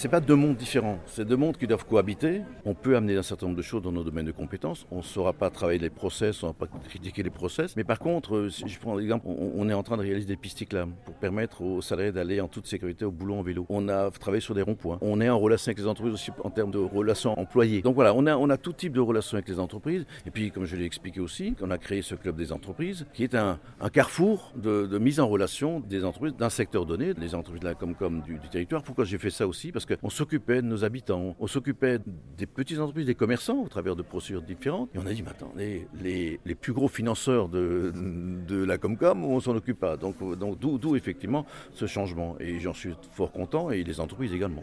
c'est pas deux mondes différents, c'est deux mondes qui doivent cohabiter. On peut amener un certain nombre de choses dans nos domaines de compétences. On ne saura pas travailler les process, on ne saura pas critiquer les process. Mais par contre, euh, si je prends l'exemple, on, est en train de réaliser des pistes cyclables pour permettre aux salariés d'aller en toute sécurité au boulot en vélo. On a travaillé sur des ronds-points. On est en relation avec les entreprises aussi en termes de relations employées. Donc voilà, on a, on a tout type de relations avec les entreprises. Et puis, comme je l'ai expliqué aussi, on a créé ce club des entreprises qui est un, carrefour de, mise en relation des entreprises d'un secteur donné, les entreprises de la Comcom du, du territoire. Pourquoi j'ai fait ça aussi? Parce qu'on s'occupait de nos habitants, on s'occupait des petites entreprises, des commerçants au travers de procédures différentes. Et on a dit, mais attendez, les, les plus gros financeurs de, la Comcom, on s'en occupe pas. Donc, donc d'où effectivement ce changement. Et j'en suis fort content et les entreprises également.